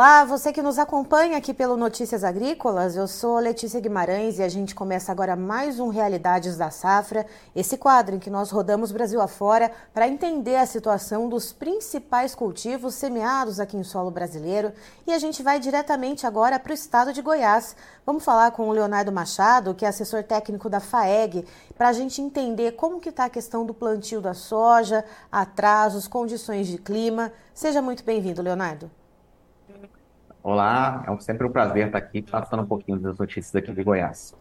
Olá, você que nos acompanha aqui pelo Notícias Agrícolas, eu sou Letícia Guimarães e a gente começa agora mais um Realidades da Safra, esse quadro em que nós rodamos Brasil afora para entender a situação dos principais cultivos semeados aqui em solo brasileiro e a gente vai diretamente agora para o estado de Goiás. Vamos falar com o Leonardo Machado, que é assessor técnico da FAEG, para a gente entender como que está a questão do plantio da soja, atrasos, condições de clima. Seja muito bem-vindo, Leonardo. Olá, é sempre um prazer estar aqui passando um pouquinho das notícias aqui de Goiás.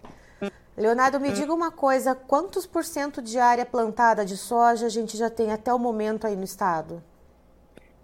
Leonardo, me diga uma coisa: quantos por cento de área plantada de soja a gente já tem até o momento aí no estado?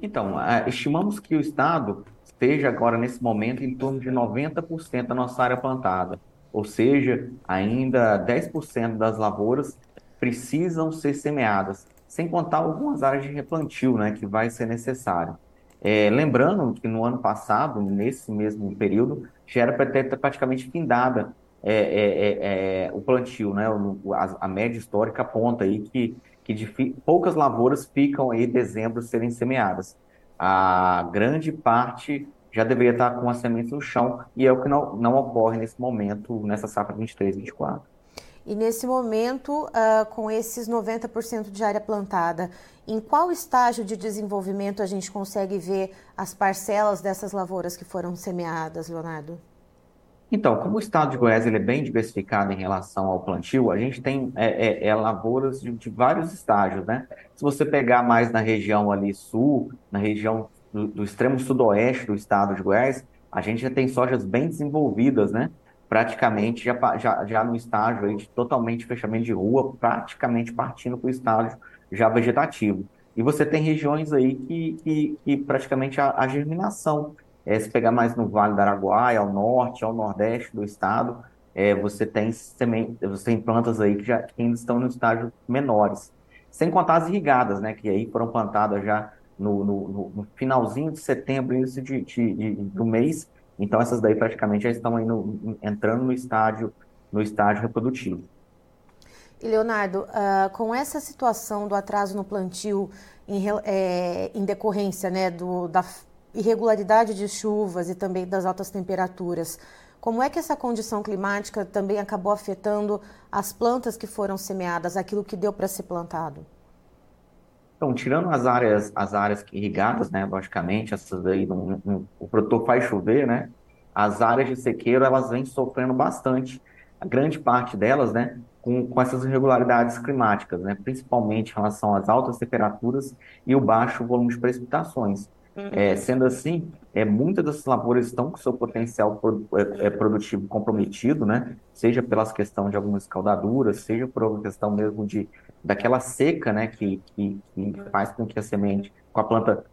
Então, estimamos que o estado esteja agora, nesse momento, em torno de 90% da nossa área plantada. Ou seja, ainda 10% das lavouras precisam ser semeadas, sem contar algumas áreas de replantio, né, que vai ser necessário. É, lembrando que no ano passado, nesse mesmo período, já era para ter praticamente findada é, é, é, é o plantio, né? A, a, média histórica aponta aí que, que de poucas lavouras ficam aí em dezembro serem semeadas. A grande parte já deveria estar com as sementes no chão e é o que não, não ocorre nesse momento, nessa safra 23, 24. E nesse momento, uh, com esses 90% de área plantada, em qual estágio de desenvolvimento a gente consegue ver as parcelas dessas lavouras que foram semeadas, Leonardo? Então, como o estado de Goiás ele é bem diversificado em relação ao plantio, a gente tem é, é, é lavouras de, de, vários estágios, né? Se você pegar mais na região ali sul, na região do, do extremo sudoeste do estado de Goiás, a gente já tem sojas bem desenvolvidas, né? Praticamente já, já, já no estágio aí de totalmente fechamento de rua, praticamente partindo para o estágio já vegetativo. E você tem regiões aí que, que, que praticamente a, a germinação, é, se pegar mais no Vale do Araguaia, ao norte, ao nordeste do estado, é, você, tem semente, você tem plantas aí que, já, que ainda estão no estágio menores. Sem contar as irrigadas, né, que aí foram plantadas já no, no, no finalzinho de setembro, início de, de, de, do mês, então essas daí praticamente já estão entrando no estágio, no estágio reprodutivo. E Leonardo, uh, com essa situação do atraso no plantio em, é, em decorrência né, do, da irregularidade de chuvas e também das altas temperaturas, como é que essa condição climática também acabou afetando as plantas que foram semeadas, aquilo que deu para ser plantado? Então, tirando as áreas, as áreas irrigadas, né, logicamente, essas aí, não, não, o produtor faz chover, né, as áreas de sequeiro, elas vêm sofrendo bastante, a grande parte delas, né, com, com essas irregularidades climáticas, né, principalmente em relação às altas temperaturas e o baixo volume de precipitações. Uhum. É, sendo assim, é, muitas dessas lavouras estão com seu potencial pro, é, é, produtivo comprometido, né? Seja pelas questões de algumas escaldaduras, seja por uma questão mesmo de daquela seca, né? Que, que, que faz com que a semente, com a planta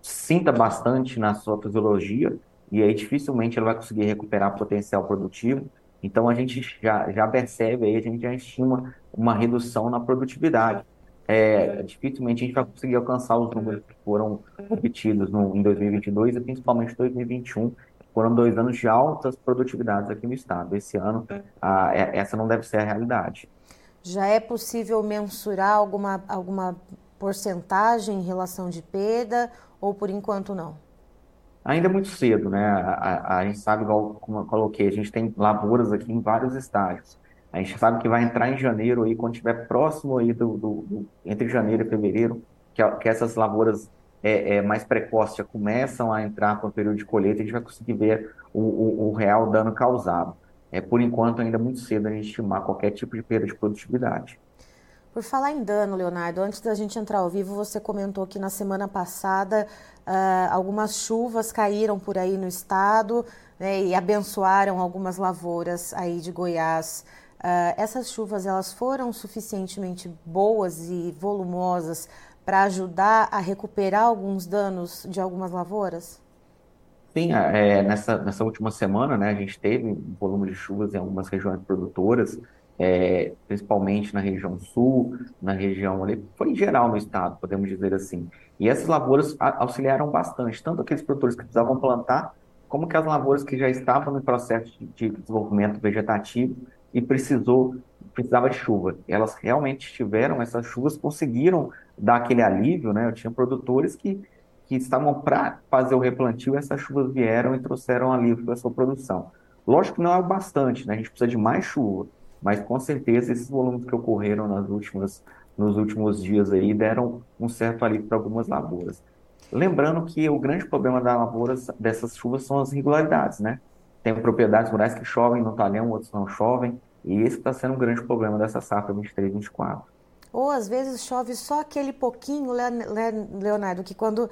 sinta bastante na sua fisiologia e aí dificilmente ela vai conseguir recuperar potencial produtivo. Então a gente já, já percebe aí, a gente já estima uma redução na produtividade é, dificilmente a gente vai conseguir alcançar os números que foram obtidos no, em 2022 e principalmente 2021. Foram dois anos de altas produtividades aqui no estado. Esse ano, a, é, essa não deve ser a realidade. Já é possível mensurar alguma, alguma porcentagem em relação de perda ou por enquanto não? Ainda é muito cedo, né? A, a, a gente sabe, igual como eu coloquei, a gente tem lavouras aqui em vários estágios. A gente sabe que vai entrar em janeiro aí, quando estiver próximo aí do, do, do, entre janeiro e fevereiro, que, que essas lavouras é, é, mais precoces já começam a entrar para o período de colheita, a gente vai conseguir ver o, o, o, real dano causado. É, por enquanto, ainda é muito cedo a gente estimar qualquer tipo de perda de produtividade. Por falar em dano, Leonardo, antes da gente entrar ao vivo, você comentou que na semana passada uh, algumas chuvas caíram por aí no estado né, e abençoaram algumas lavouras aí de Goiás. Uh, essas chuvas elas foram suficientemente boas e volumosas para ajudar a recuperar alguns danos de algumas lavouras? Sim, é, nessa, nessa última semana, né, a gente teve um volume de chuvas em algumas regiões produtoras, é, principalmente na região sul, na região ali, foi em geral no estado, podemos dizer assim. E essas lavouras auxiliaram bastante, tanto aqueles produtores que precisavam plantar, como que as lavouras que já estavam no processo de, de desenvolvimento vegetativo e precisou precisava de chuva. Elas realmente tiveram essas chuvas, conseguiram dar aquele alívio, né? Eu tinha produtores que, que estavam para fazer o replantio, essas chuvas vieram e trouxeram alívio para sua produção. Lógico que não é o bastante, né? A gente precisa de mais chuva, mas com certeza esses volumes que ocorreram nas últimas, nos últimos dias aí deram um certo alívio para algumas lavouras. Lembrando que o grande problema das lavouras, dessas chuvas, são as irregularidades, né? Tem propriedades rurais que chovem no talhão, outros não chovem, e esse está sendo um grande problema dessa safra 23 24. Ou às vezes chove só aquele pouquinho, Leonardo, que quando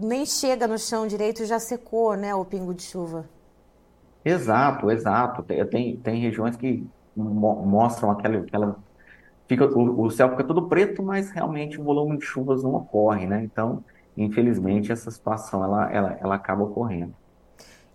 nem chega no chão direito já secou, né, o pingo de chuva. Exato, exato. Tem, tem regiões que mostram aquela, aquela fica o, o, céu fica todo preto, mas realmente o volume de chuvas não ocorre, né? Então, infelizmente, essa situação ela, ela, ela acaba ocorrendo.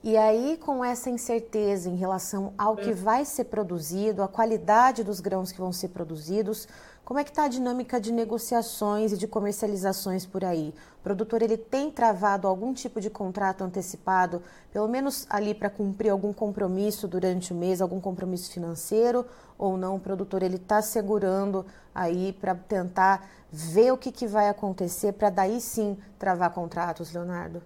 E aí, com essa incerteza em relação ao que vai ser produzido, a qualidade dos grãos que vão ser produzidos, como é que está a dinâmica de negociações e de comercializações por aí? O produtor ele tem travado algum tipo de contrato antecipado, pelo menos ali para cumprir algum compromisso durante o mês, algum compromisso financeiro ou não? O produtor ele está segurando aí para tentar ver o que, que vai acontecer para daí sim travar contratos, Leonardo?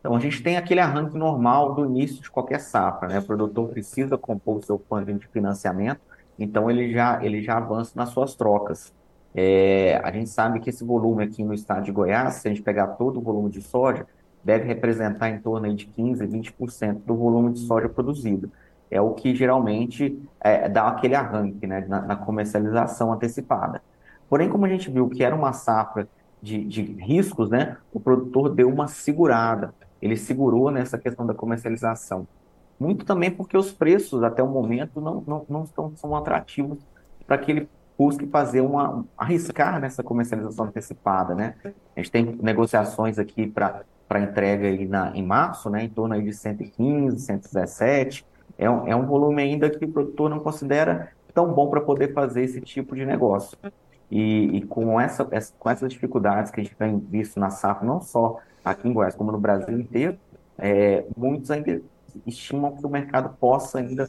Então, a gente tem aquele arranque normal do início de qualquer safra, né? O produtor precisa compor o seu funding de financiamento, então ele já, ele já avança nas suas trocas. É, a gente sabe que esse volume aqui no estado de Goiás, se a gente pegar todo o volume de soja, deve representar em torno de 15%, 20% do volume de soja produzido. É o que geralmente é, dá aquele arranque né, na, na, comercialização antecipada. Porém, como a gente viu que era uma safra de, de riscos, né, o produtor deu uma segurada ele segurou nessa questão da comercialização. Muito também porque os preços, até o momento, não, não, não estão, são atrativos para que ele busque fazer uma, arriscar nessa comercialização antecipada, né? A gente tem negociações aqui para entrega aí na, em março, né, em torno aí de 115, 117, é um, é um volume ainda que o produtor não considera tão bom para poder fazer esse tipo de negócio. E, e com, essa, com essas dificuldades que a gente tem visto na safra, não só aqui em Goiás, como no Brasil inteiro, é, muitos ainda estimam que o mercado possa ainda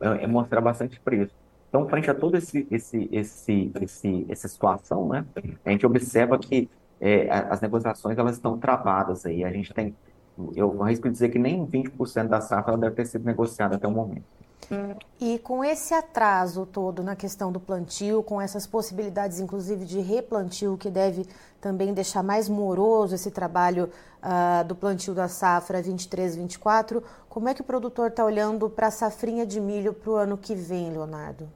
é, mostrar bastante preço. Então, frente a toda esse, esse, esse, esse, essa situação, né, a gente observa que é, as negociações elas estão travadas aí. A gente tem, eu arrisco dizer que nem 20% da safra deve ter sido negociada até o momento. E com esse atraso todo na questão do plantio, com essas possibilidades, inclusive, de replantio, que deve também deixar mais moroso esse trabalho uh, do plantio da safra 23-24, como é que o produtor está olhando para a safrinha de milho para o ano que vem, Leonardo?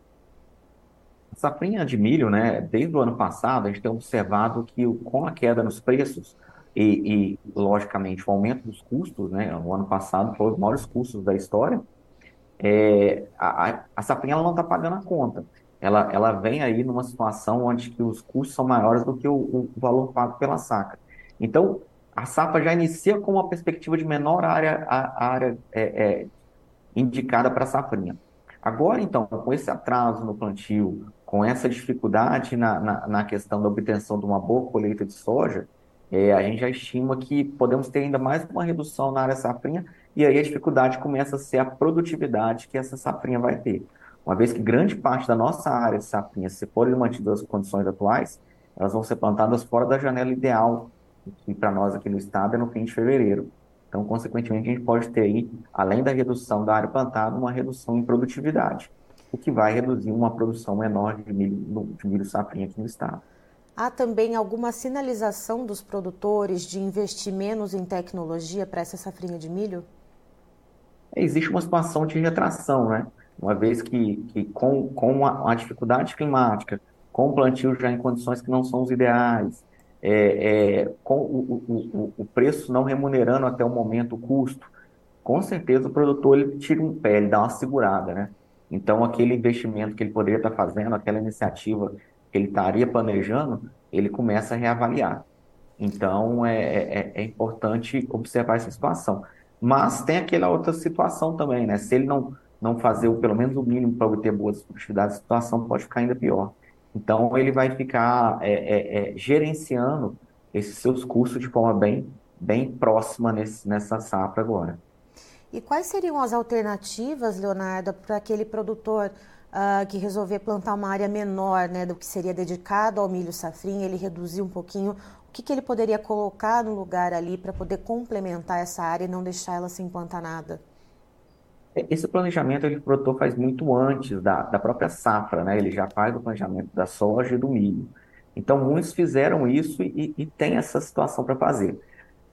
A safrinha de milho, né, desde o ano passado, a gente tem observado que com a queda nos preços e, e logicamente, o aumento dos custos, né, o ano passado foi os maiores custos da história, é, a, a safrinha ela não está pagando a conta. Ela, ela vem aí numa situação onde que os custos são maiores do que o, o valor pago pela saca. Então, a safra já inicia com uma perspectiva de menor área, a, área é, é, indicada para a safrinha. Agora, então, com esse atraso no plantio, com essa dificuldade na, na, na questão da obtenção de uma boa colheita de soja, é, a gente já estima que podemos ter ainda mais uma redução na área safrinha e aí a dificuldade começa a ser a produtividade que essa safrinha vai ter. Uma vez que grande parte da nossa área de safrinha, se forem mantidas as condições atuais, elas vão ser plantadas fora da janela ideal, que para nós aqui no estado é no fim de fevereiro. Então, consequentemente, a gente pode ter aí, além da redução da área plantada, uma redução em produtividade, o que vai reduzir uma produção menor de milho, de milho safrinha aqui no estado. Há também alguma sinalização dos produtores de investir menos em tecnologia para essa safrinha de milho? Existe uma situação de retração, né? Uma vez que, que com, com a, a dificuldade climática, com o plantio já em condições que não são os ideais, é, é, com o, o, o, preço não remunerando até o momento o custo, com certeza o produtor ele tira um pé, ele dá uma segurada, né? Então, aquele investimento que ele poderia estar fazendo, aquela iniciativa que ele estaria planejando, ele começa a reavaliar. Então, é, é, é importante observar essa situação. Mas tem aquela outra situação também, né? Se ele não, não fazer o, pelo menos o mínimo para obter boas produtividades, a situação pode ficar ainda pior. Então, ele vai ficar é, é, é, gerenciando esses seus custos de forma bem, bem próxima nesse, nessa safra agora. E quais seriam as alternativas, Leonardo, para aquele produtor uh, que resolver plantar uma área menor né, do que seria dedicado ao milho safrinha, ele reduzir um pouquinho que, que ele poderia colocar no lugar ali para poder complementar essa área e não deixar ela se empantanada? Esse planejamento ele produtor faz muito antes da, da própria safra, né? Ele já faz o planejamento da soja e do milho. Então, muitos fizeram isso e, e tem essa situação para fazer.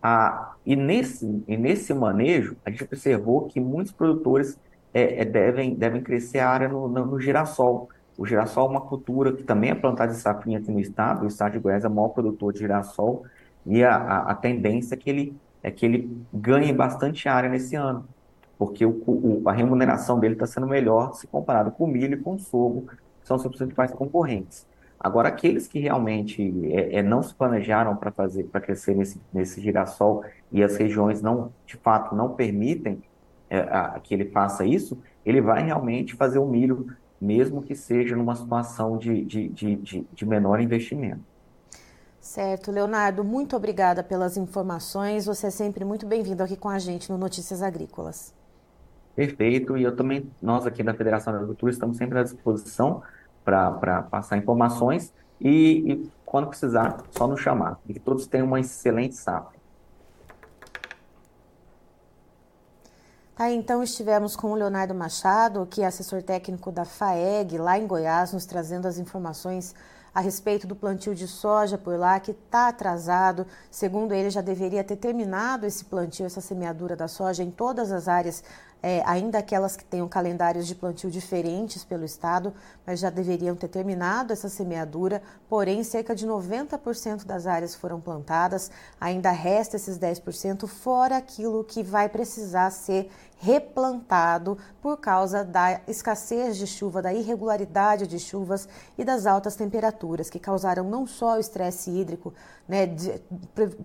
Ah, e, nesse, e nesse manejo, a gente observou que muitos produtores é, é, devem, devem crescer a área no, no, no, girassol. O girassol é uma cultura que também é plantada de safrinha aqui no estado. O estado de Goiás é o maior produtor de girassol e a, a, a tendência é que, ele, é que ele ganhe bastante área nesse ano, porque o, o, a remuneração dele está sendo melhor se comparado com o milho e com o que são seus principais concorrentes. Agora, aqueles que realmente é, é, não se planejaram para fazer, para crescer nesse, nesse girassol e as regiões não, de fato, não permitem é, a, que ele faça isso, ele vai realmente fazer o milho, mesmo que seja numa situação de, de, de, de, menor investimento. Certo, Leonardo, muito obrigada pelas informações. Você é sempre muito bem-vindo aqui com a gente no Notícias Agrícolas. Perfeito, e eu também, nós aqui da Federação da Agricultura estamos sempre à disposição para passar informações e, e, quando precisar, só nos chamar. E que todos tenham uma excelente safra. Tá, então estivemos com o Leonardo Machado, que é assessor técnico da FAEG, lá em Goiás, nos trazendo as informações a respeito do plantio de soja por lá, que está atrasado. Segundo ele, já deveria ter terminado esse plantio, essa semeadura da soja em todas as áreas é, ainda aquelas que tenham calendários de plantio diferentes pelo estado, mas já deveriam ter terminado essa semeadura, porém cerca de 90% das áreas foram plantadas, ainda resta esses 10%, fora aquilo que vai precisar ser replantado por causa da escassez de chuva, da irregularidade de chuvas e das altas temperaturas que causaram não só o estresse hídrico, né,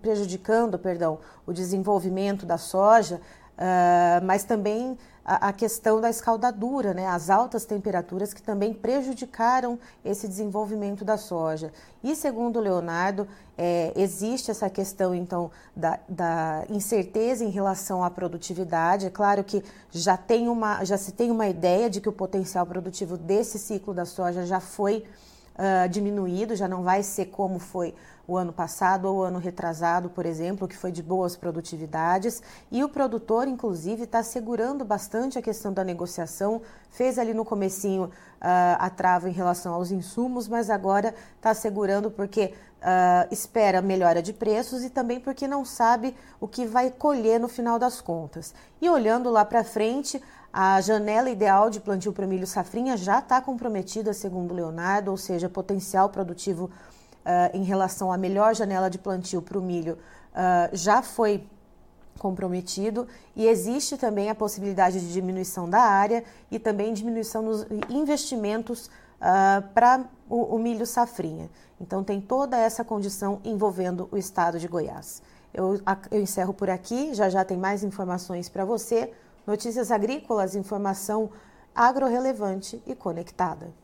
prejudicando, perdão, o desenvolvimento da soja, Uh, mas também a, a, questão da escaldadura, né, as altas temperaturas que também prejudicaram esse desenvolvimento da soja. E segundo o Leonardo, é, existe essa questão então da, da, incerteza em relação à produtividade. É claro que já, tem uma, já se tem uma ideia de que o potencial produtivo desse ciclo da soja já foi uh, diminuído, já não vai ser como foi o ano passado ou o ano retrasado, por exemplo, que foi de boas produtividades. E o produtor, inclusive, está segurando bastante a questão da negociação. Fez ali no comecinho uh, a trava em relação aos insumos, mas agora está segurando porque uh, espera melhora de preços e também porque não sabe o que vai colher no final das contas. E olhando lá para frente, a janela ideal de plantio para milho safrinha já está comprometida, segundo Leonardo, ou seja, potencial produtivo uh, em relação à melhor janela de plantio para o milho uh, já foi comprometido e existe também a possibilidade de diminuição da área e também diminuição nos investimentos uh, para o, o, milho safrinha. Então tem toda essa condição envolvendo o estado de Goiás. Eu, eu encerro por aqui, já já tem mais informações para você. Notícias agrícolas, informação agro-relevante e conectada.